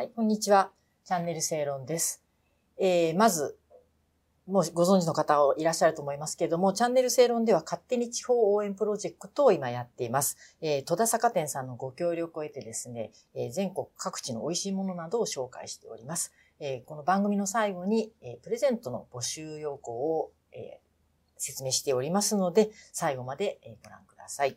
はい、こんにちは。チャンネル正論です。えー、まず、もうご存知の方いらっしゃると思いますけれども、チャンネル正論では勝手に地方応援プロジェクトを今やっています。えー、戸田坂店さんのご協力を得てですね、えー、全国各地の美味しいものなどを紹介しております。えー、この番組の最後に、えー、プレゼントの募集要項を、えー、説明しておりますので、最後まで、え、ご覧ください。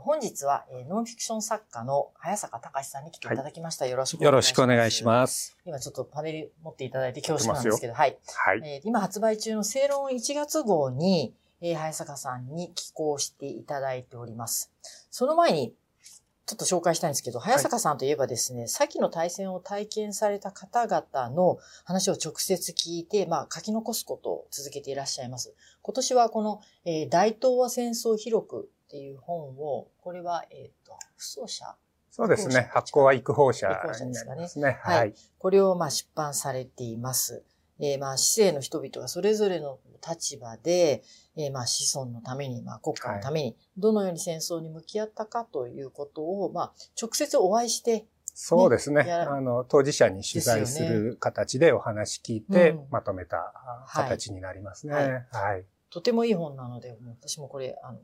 本日は、えー、ノンフィクション作家の早坂隆さんに来ていただきました。はい、よろしくお願いします。よろしくお願いします。今ちょっとパネル持っていただいて恐縮なんですけど、はい。はい、えー、今発売中の正論1月号に、えー、早坂さんに寄稿していただいております。その前に、ちょっと紹介したいんですけど、早坂さんといえばですね、はい、先の対戦を体験された方々の話を直接聞いて、まあ、書き残すことを続けていらっしゃいます。今年はこの、えー、大東亜戦争広くっていう本を、これは、えっ、ー、と、不走者そうですね。発行は育法社になりますね。はい。これをまあ出版されています。えー、まあ、市政の人々がそれぞれの立場で、えー、まあ、子孫のために、まあ、国家のために、どのように戦争に向き合ったかということを、まあ、直接お会いして、ね、そうですね。あの、当事者に取材する形でお話聞いて、まとめた形になりますね。はい。はい、とてもいい本なので、私もこれ、あの、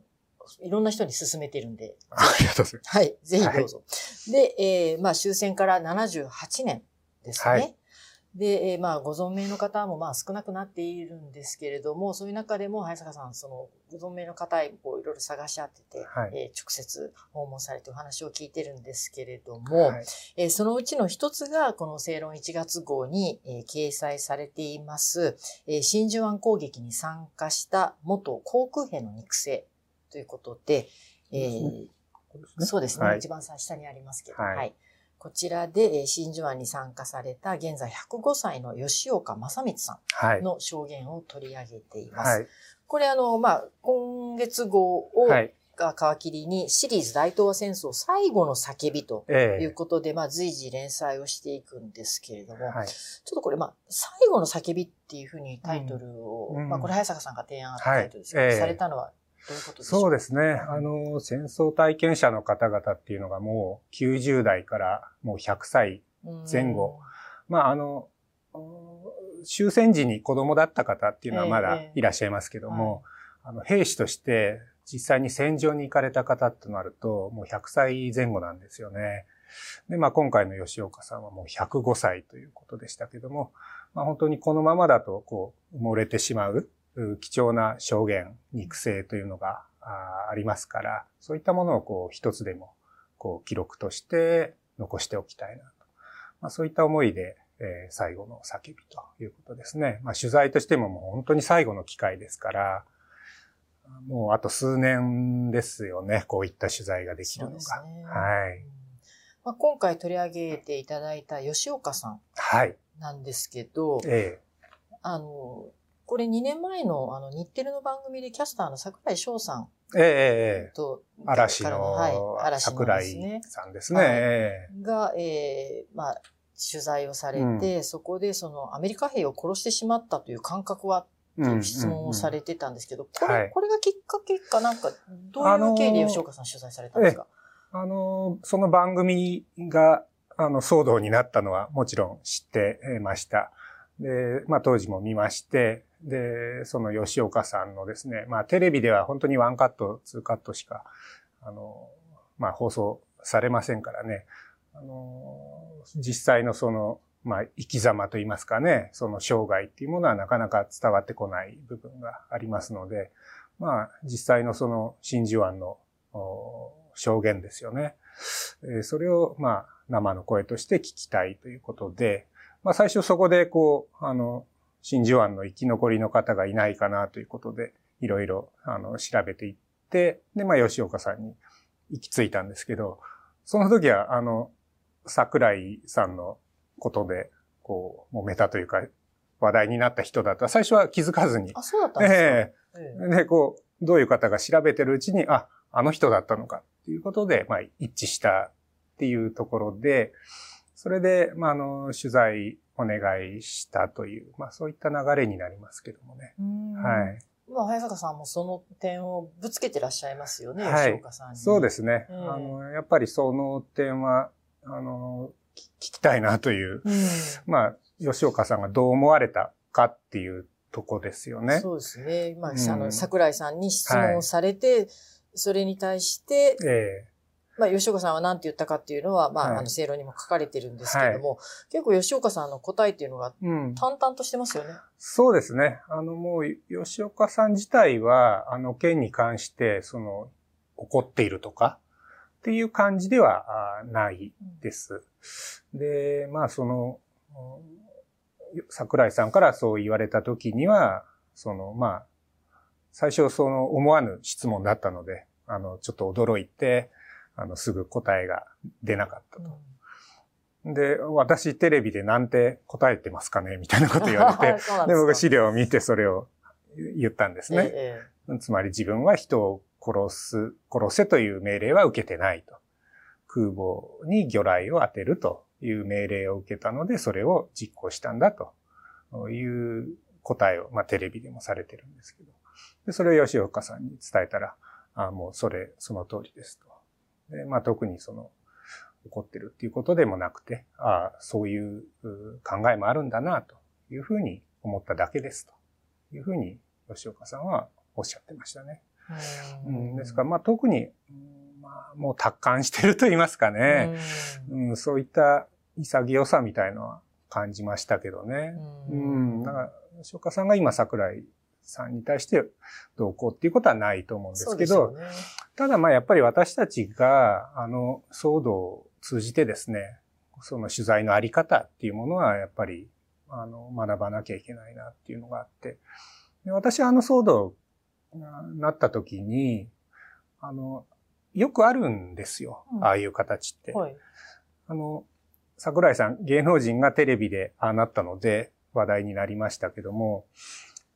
いろんな人に勧めてるんで。ありがとうございます。はい、ぜひどうぞ。はい、で、えー、まあ終戦から78年ですね。はい、で、えー、まあご存命の方もまあ少なくなっているんですけれども、そういう中でも早坂さん、そのご存命の方こういろいろ探し当てて、はい、えー、直接訪問されてお話を聞いてるんですけれども、はい、えー、そのうちの一つがこの正論1月号に、えー、掲載されています、えー、真珠湾攻撃に参加した元航空兵の肉声ということで、えー、そうですね、はい、一番下にありますけど、はい、はい、こちらで、えー、真珠湾に参加された現在105歳の吉岡正光さんの証言を取り上げています。はい、これあの、まあ、今月号を、が皮切りにシリーズ大東亜戦争最後の叫びということで、えー、まあ随時連載をしていくんですけれども、はい、ちょっとこれまあ最後の叫びっていうふうにタイトルを、うん、まあこれ早坂さんが提案したタイトルですけど、はい。えー、されたのはどういうことでしょうそうですね。あの、戦争体験者の方々っていうのがもう90代からもう100歳前後。まあ、あの、終戦時に子供だった方っていうのはまだいらっしゃいますけども、えーはい、あの兵士として実際に戦場に行かれた方となると、もう100歳前後なんですよね。で、まあ今回の吉岡さんはもう105歳ということでしたけども、まあ本当にこのままだとこう埋もれてしまう貴重な証言、肉声というのがありますから、そういったものをこう一つでもこう記録として残しておきたいなと。まあ、そういった思いで、えー、最後の叫びということですね。まあ、取材としてももう本当に最後の機会ですから、もうあと数年ですよね、こういった取材ができるのが。ね、はい。まあ、今回取り上げていただいた吉岡さんなんですけど、はい、ええ、あの、これ2年前のあの日テレの番組でキャスターの桜井翔さんええと、嵐の、はい、嵐の桜井さんですね。はい、が、ええー、まあ、取材をされて、うん、そこでそのアメリカ兵を殺してしまったという感覚はっていう質問をされてたんですけど、これ、これがきっかけかなんか、どういう経緯で吉岡さん取材されたんですか？あの、その番組が、あの、騒動になったのはもちろん知ってました。で、まあ当時も見まして、で、その吉岡さんのですね、まあテレビでは本当にワンカット、ツーカットしか、あの、まあ放送されませんからね、あの、実際のその、まあ生き様といいますかね、その生涯っていうものはなかなか伝わってこない部分がありますので、まあ実際のその真珠湾の証言ですよね。それをまあ生の声として聞きたいということで、まあ最初そこでこう、あの、真珠湾の生き残りの方がいないかなということで、いろいろ、あの、調べていって、で、まあ、吉岡さんに行き着いたんですけど、その時は、あの、桜井さんのことで、こう、揉めたというか、話題になった人だった。最初は気づかずに。あ、そうだったんですか、ええ。ー、で、こう、どういう方が調べてるうちに、あ、あの人だったのかっていうことで、まあ、一致したっていうところで、それで、まあ、あの、取材お願いしたという、まあそういった流れになりますけどもね。はい。まあ、早坂さんもその点をぶつけてらっしゃいますよね、はい、吉岡さんに。そうですね。うん、あの、やっぱりその点は、あの、聞きたいなという、うん、まあ、吉岡さんがどう思われたかっていうとこですよね。そうですね。まあ、うん、あの、桜井さんに質問されて、はい、それに対して、えーまあ、吉岡さんは何て言ったかっていうのは、まあ、はい、あの、正論にも書かれてるんですけれども、はい、結構吉岡さんの答えっていうのが、淡々としてますよね、うん、そうですね。あの、もう、吉岡さん自体は、あの、件に関して、その、怒っているとか、っていう感じではないです。で、まあ、その、桜井さんからそう言われた時には、その、まあ、最初その思わぬ質問だったので、あの、ちょっと驚いて、あの、すぐ答えが出なかったと。うん、で、私テレビでなんて答えてますかねみたいなこと言われて、で僕資料を見てそれを言ったんですね。ええ、つまり自分は人を殺す、殺せという命令は受けてないと。空母に魚雷を当てるという命令を受けたので、それを実行したんだという答えを、まあ、テレビでもされてるんですけど。で、それを吉岡さんに伝えたら、あもうそれ、その通りですと。で、まあ、特にその、怒ってるっていうことでもなくて、ああ、そういう考えもあるんだな、というふうに思っただけですというふうに吉岡さんはおっしゃってましたね。うん、ですから、まあ、特に、まあ、もう達観してると言いますかね。うん、そういった潔さみたいのは感じましたけどね。うん。だから、吉岡さんが今桜井さんに対してどうこうっていうことはないと思うんですけど、ね、ただまあやっぱり私たちがあの騒動を通じてですね、その取材のあり方っていうものはやっぱりあの学ばなきゃいけないなっていうのがあって、で私はあの騒動なった時に、あの、よくあるんですよ。うん、ああいう形って。はい、あの、桜井さん、芸能人がテレビでああなったので話題になりましたけども、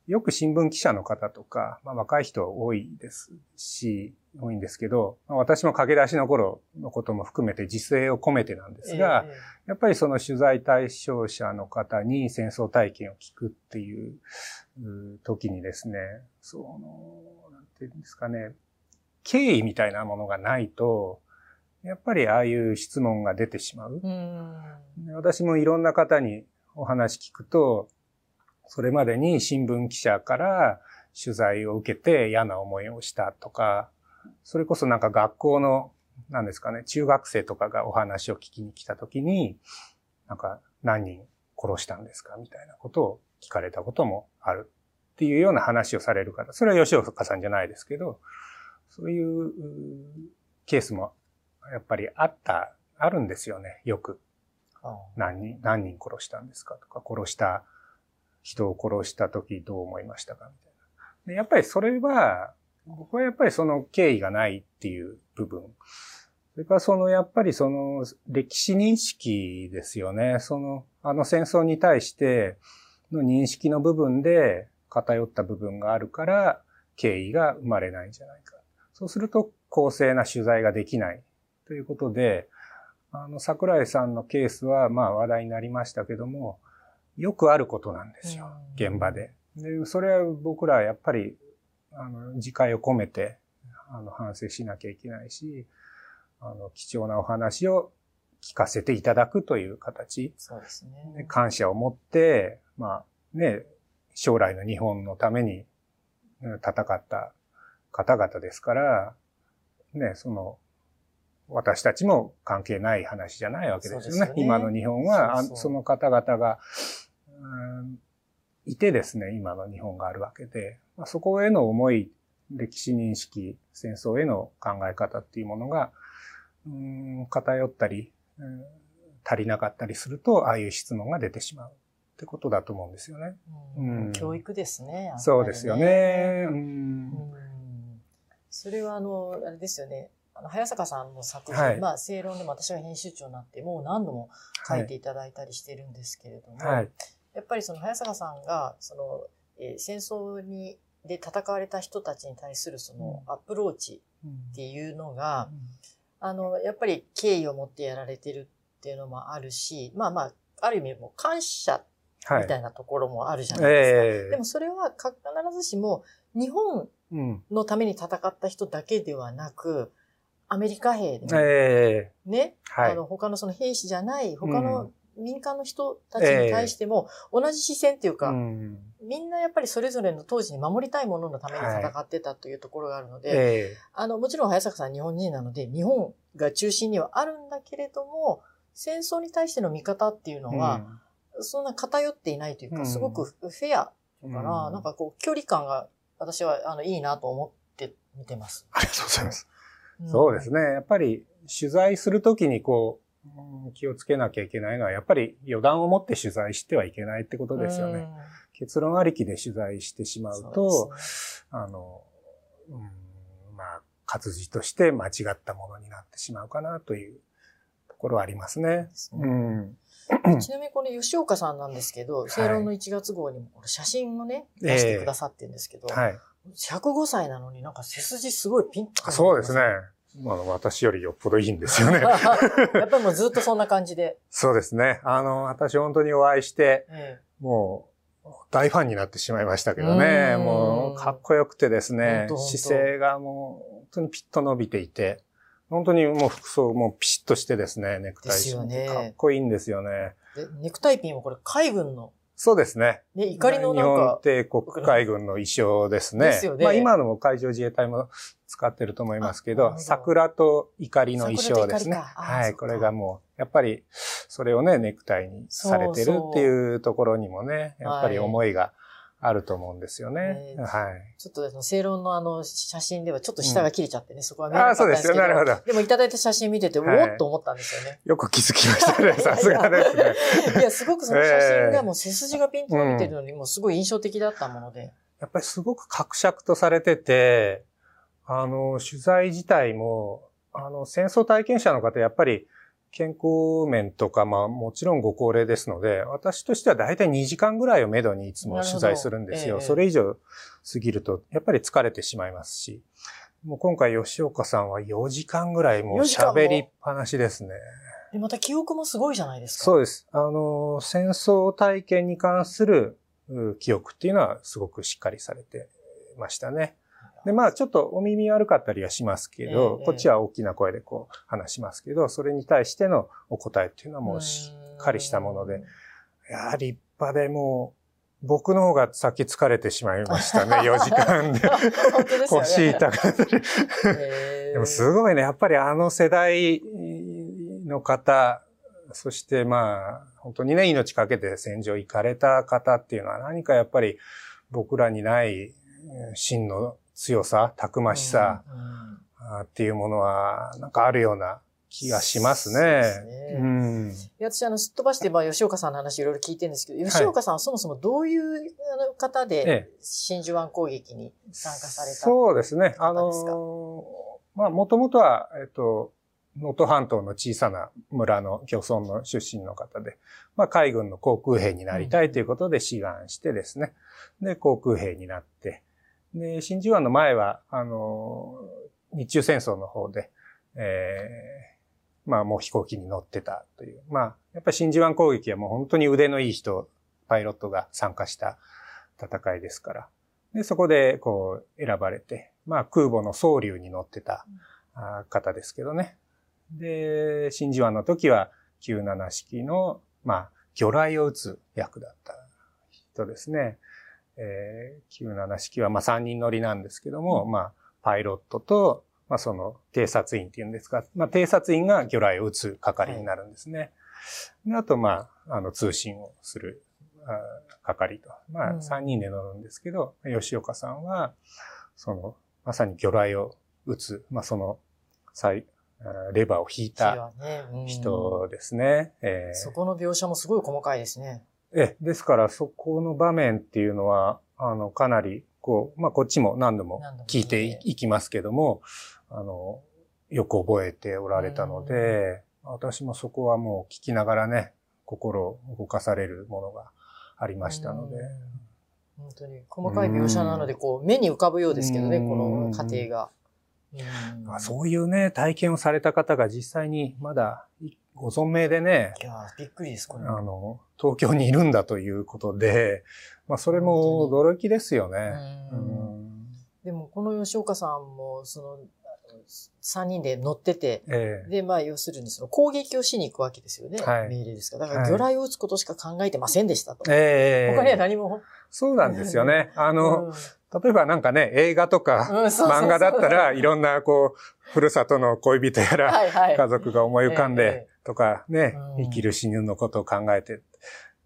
よく新聞記者の方とか、まあ、若い人多いですし、多いんですけど、まあ、私も駆け出しの頃のことも含めて自制を込めてなんですが、えー、やっぱりその取材対象者の方に戦争体験を聞くっていう時にですね、その、なんていうんですかね、敬意みたいなものがないと、やっぱりああいう質問が出てしまう。う私もいろんな方にお話聞くと、それまでに新聞記者から取材を受けて嫌な思いをしたとか、それこそなんか学校の、なんですかね、中学生とかがお話を聞きに来た時に、なんか何人殺したんですかみたいなことを聞かれたこともあるっていうような話をされる方。それは吉岡さんじゃないですけど、そういうケースもやっぱりあった、あるんですよね、よく。何人、何人殺したんですかとか、殺した人を殺した時どう思いましたか？みたいな。で、やっぱりそれは、僕はやっぱりその敬意がないっていう部分。それからそのやっぱりその歴史認識ですよね。その、あの戦争に対しての認識の部分で偏った部分があるから敬意が生まれないんじゃないか。そうすると公正な取材ができないということで、あの、桜井さんのケースはまあ話題になりましたけども、よくあることなんですよ、現場で。で、それは僕らやっぱり、あの、自戒を込めて、あの、反省しなきゃいけないし、あの、貴重なお話を聞かせていただくという形。そうですね。感謝を持って、まあ、ね、将来の日本のために戦った方々ですから、ね、その、私たちも関係ない話じゃないわけですよね。よね今の日本はそその方々がいてですね、今の日本があるわけで、まあ、そこへの思い、歴史認識、戦争への考え方っていうものが、うん、偏ったり、うん、足りなかったりすると、ああいう質問が出てしまうってことだと思うんですよね。うん、教育ですね。ねそうですよね。うん、それはあの、あれですよね。あの、早坂さんの作品、はい、まあ、正論でも私が編集長になって、もう何度も書いていただいたりしてるんですけれども、はい、やっぱりその早坂さんが、その、えー、戦争に、で戦われた人たちに対するそのアプローチっていうのが、あの、やっぱり敬意を持ってやられてるっていうのもあるし、まあまあ、ある意味もう感謝みたいなところもあるじゃないですか。はいえ。ー、でもそれは必ずしも日本のために戦った人だけではなく、アメリカ兵で、えね、ー、はい。あの、他のその兵士じゃない、他の民間の人たちに対しても、同じ視線っていうか、うん。みんなやっぱりそれぞれの当時に守りたいもののために戦ってたというところがあるので、えあの、もちろん早坂さん日本人なので、日本が中心にはあるんだけれども、戦争に対しての見方っていうのーは、そんな偏っていないというか、うん。すごくフェアうんだから、なんかこう、距離感が私はあのいいなと思って見てます。ありがとうございます。んそうですね。やっぱり取材するときにこう、うん気をつけなきゃいけないのは、やっぱり予断を持って取材してはいけないってことですよね。結論ありきで取材してしまうん。うと、そうねあの、うん、まあ、活字として間違ったものになってしまうかなというところはありますね。ですねうん。ちなみにこの吉岡さんなんですけど、正論の1月号にもこの写真をね、ええ出してくださってるんですけど、はい。105歳なのになんか背筋すごいピンと。そうですね。。まあ、私よりよっぽどいいんですよね。やっぱりもうずっとそんな感じで。そうですね。あの、私本当にお会いして、えもう、大ファンになってしまいましたけどね。うんもう、かっこよくてですね姿勢がもう、本当にピッと伸びていて、本当にもう服装もピシッとしてですね、ネクタイですよねかっこいいんですよね。ネクタイピンもこれ海軍の、そうですね。ね、怒りの日なんか、本帝国海軍の衣装ですね。ですよねまあ今のも海上自衛隊も使ってると思いますけど、ど桜と怒りの衣装ですね。はい。これがもう、やっぱり、それをね、ネクタイにされてるっていうところにもね、やっぱり思いがあると思うんですよね。ねはい。ちょっとあの正論のあの写真ではちょっと下が切れちゃってね、そこは見えなかああ、そうですよ。ったんですけど。なるほど。でもいただいた写真見てて、はいおーっと思ったんですよね。よく気づきましたね。さすがですね。いや、すごくその写真がもう背筋がピンと伸びてるのに、もうすごい印象的だったもので。やっぱりすごく格尺とされてて、あの、取材自体も、あの、戦争体験者の方、やっぱり健康面とか、まあもちろんご高齢ですので、私としては大体2時間ぐらいをめどにいつも取材するんですよ。ええそれ以上過ぎると、やっぱり疲れてしまいますし、もう今回吉岡さんは4時間ぐらいもう4時間も？喋りっぱなしですね。で、また記憶もすごいじゃないですか。そうです。あの、戦争体験に関するう記憶っていうのはすごくしっかりされてましたね。で、まあちょっとお耳悪かったりはしますけど、ええこっちは大きな声でこう話しますけど、それに対してのお答えっていうのはもうしっかりしたもので、いやー立派でもう、僕の方が先疲れてしまいましたね、4時間で。で。腰痛かったり。でもすごいね、やっぱりあの世代の方、そしてまあ、本当にね、命かけて戦場行かれた方っていうのは何かやっぱり僕らにないえー真の強さ、たくましさうんっていうものはなんかあるような気がしますそうね。ですねうん。私、あの、すっ飛ばして、まあ、吉岡さんの話いろいろ聞いてるんですけど、吉岡さんはそもそもどういうあの方えでえ、真珠湾攻撃に参加されたそうですね。あの方ですか？ーまあ、もともとは、えっと、能登半島の小さな村の漁村の出身の方で、まあ、海軍の航空兵になりたいということで志願してですね。で、航空兵になって、で、真珠湾の前は、あのー日中戦争の方で、えーまあ、もう飛行機に乗ってたという。まあ、やっぱり真珠湾攻撃はもう本当に腕のいい人、パイロットが参加した戦いですから。で、そこで、こう、選ばれて、まあ、空母の総流に乗ってた方ですけどね。で、真珠湾の時は、97式の、まあ、魚雷を撃つ役だった人ですね。えー、97式は、まあ、3人乗りなんですけども、まあ、パイロットと、まあ、その、偵察員っていうんですか、まあ、偵察員が魚雷を撃つ係になるんですね。であと、まあ、あの、通信をする、係と。まあ、うん3人で乗るんですけど、吉岡さんは、その、まさに魚雷を撃つ、まあ、その、最、レバーを引いた人ですね。えーそこの描写もすごい細かいですね。え、ですから、そこの場面っていうのは、あの、かなり、こう、まあ、こっちも何度も聞いていいきますけども、あの、よく覚えておられたので、私もそこはもう聞きながらね、心を動かされるものがありましたので。うん。本当に細かい描写なので、こう、目に浮かぶようですけどね、うん。この過程が。そういうね、体験をされた方が実際にまだいご存命でね、いやーびっくりです、これ。あの、東京にいるんだということで、まあ、それも驚きですよね。でも、この吉岡さんも、その、3人で乗ってて、ええで、まあ、要するにその攻撃をしに行くわけですよね。はい命令ですから。だから、魚雷を撃つことしか考えてませんでしたと。ええ他には何も。そうなんですよね。あの、うん例えばなんかね、映画とか、漫画だったらいろんなこう、ふるさとの恋人やら。家族が思い浮かんえでとかねうん、生きる死ぬのことを考えて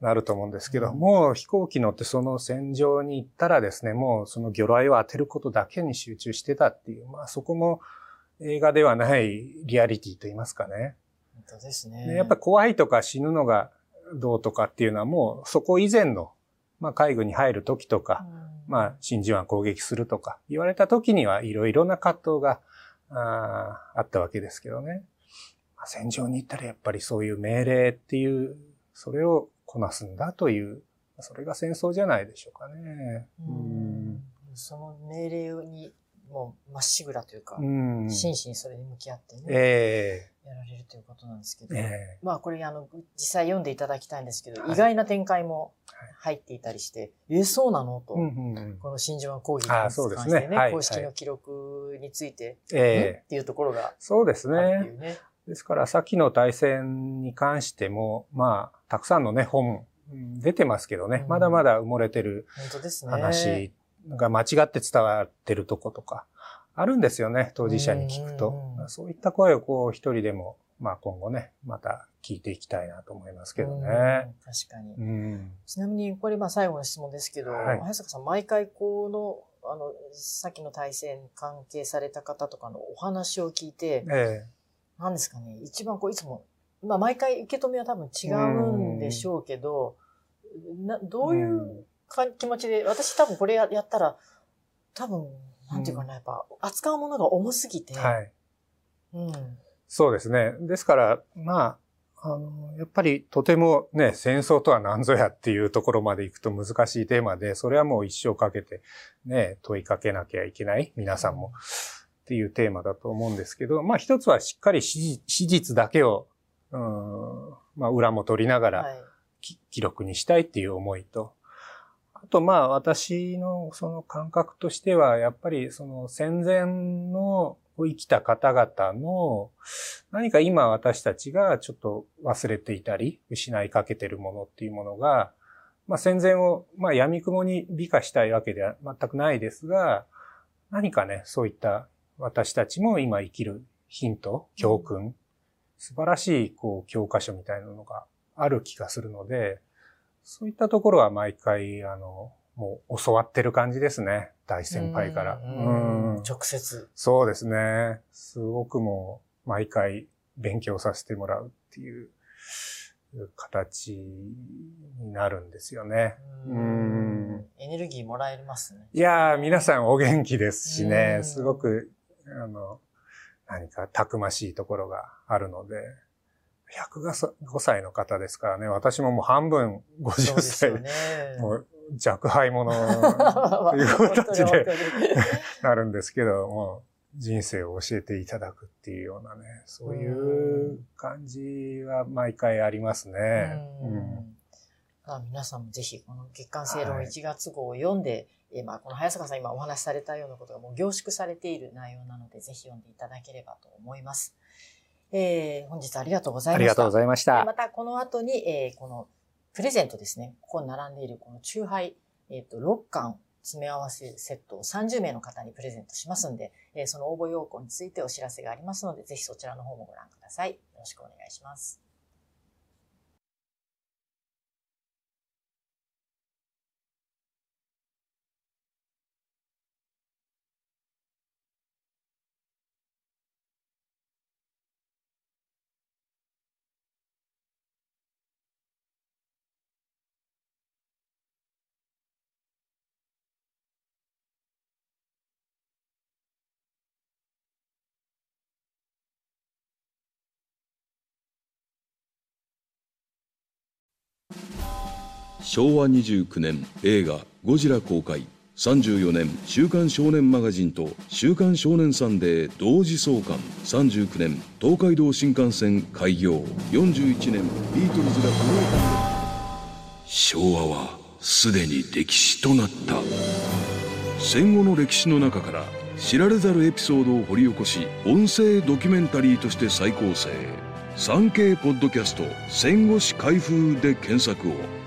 なると思うんですけど、うんもう飛行機乗ってその戦場に行ったらですね、もうその魚雷を当てることだけに集中してたっていう、まあそこも映画ではないリアリティと言いますかね。本当ですね。でやっぱ怖いとか死ぬのがどうとかっていうのはもうそこ以前の、まあ海軍に入る時とか、うんまあ、真珠湾攻撃するとか言われた時にはいろいろな葛藤があーあったわけですけどね。まあ戦場に行ったらやっぱりそういう命令っていう、それをこなすんだという、それが戦争じゃないでしょうかね。うん。その命令に、もうまっしぐらというか、う。真摯にそれに向き合ってね、えやられるということなんですけど、ええ。まあこれあの、実際読んでいただきたいんですけど、はい。意外な展開も入っていたりして、え、そうなの？と、えうんうんうん。この真珠湾攻撃にあ関そうですね。してね、はい。公式の記録について、んえ。えっていうところがそうですあるっていね。ですから、先の大戦に関しても、まあ、たくさんのね、本、うん出てますけどね、うんまだまだ埋もれてる。話が間違って伝わってるとことか、あるんですよね、当事者に聞くとうんうん。そういった声をこう一人でも、まあ今後ね、また聞いていきたいなと思いますけどうんね。確かに。うん。ちなみに、これまあ最後の質問ですけど、はい早坂さん、毎回この、あの、さっきの対戦関係された方とかのお話を聞いて、え何ですかね、一番こういつも、まあ毎回受け止めは多分違うんでしょうけど、なえどういうか気持ちで、私多分これややったら、多分、なんていうかな、やっぱ扱うものが重すぎて、はい。うん。そうですね。ですから、まあ、あの、やっぱりとてもね、戦争とは何ぞやっていうところまで行くと難しいテーマで、それはもう一生かけてね、問いかけなきゃいけない、皆さんも。っていうテーマだと思うんですけど、まあ一つはしっかり史史実だけを、うん、まあ裏も取りながらはい。き記録にしたいっていう思いと、あとまあ私のその感覚としては、やっぱりその戦前の生きた方々の何か今私たちがちょっと忘れていたり、失いかけてるものっていうものが、まあ戦前をまあ闇雲に美化したいわけでは全くないですが、何かね、そういった私たちも今生きるヒント、教訓、素晴らしいこう教科書みたいなのがある気がするので、そういったところは毎回、あの、もう教わってる感じですね。大先輩から。うんうん直接。そうですね。すごくもう、毎回勉強させてもらうっていう形になるんですよね。うんエネルギーもらえますね。いやー、皆さんお元気ですしうん、ねすごく、あの、何かたくましいところがあるので、105歳の方ですからね、私ももう半分そう50ですよ歳、ね。もう若輩者 という形でなるんですけど、もう人生を教えていただくっていうようなね、そういう感じは毎回ありますね。うん。うん。まあ皆さんもぜひ、この月刊正論はい。1月号を読んで、えーまあこの早坂さん今お話しされたようなことがもう凝縮されている内容なので、ぜひ読んでいただければと思います。えー本日ありがとうございました。ありがとうございました。でまたこの後に、えーこのプレゼントですね。ここに並んでいるこの中杯、えっ、と、6巻詰め合わせセットを30名の方にプレゼントしますんで、えーその応募要項についてお知らせがありますので、ぜひそちらの方もご覧ください。よろしくお願いします。昭和29年映画「ゴジラ」公開。34年「週刊少年マガジン」と「週刊少年サンデー」同時創刊39年東海道新幹線開業。41年ビートルズが不動昭和はすでに歴史となった。戦後の歴史の中から知られざるエピソードを掘り起こし音声ドキュメンタリーとして再構成。産経ポッドキャスト戦後史開封で検索を。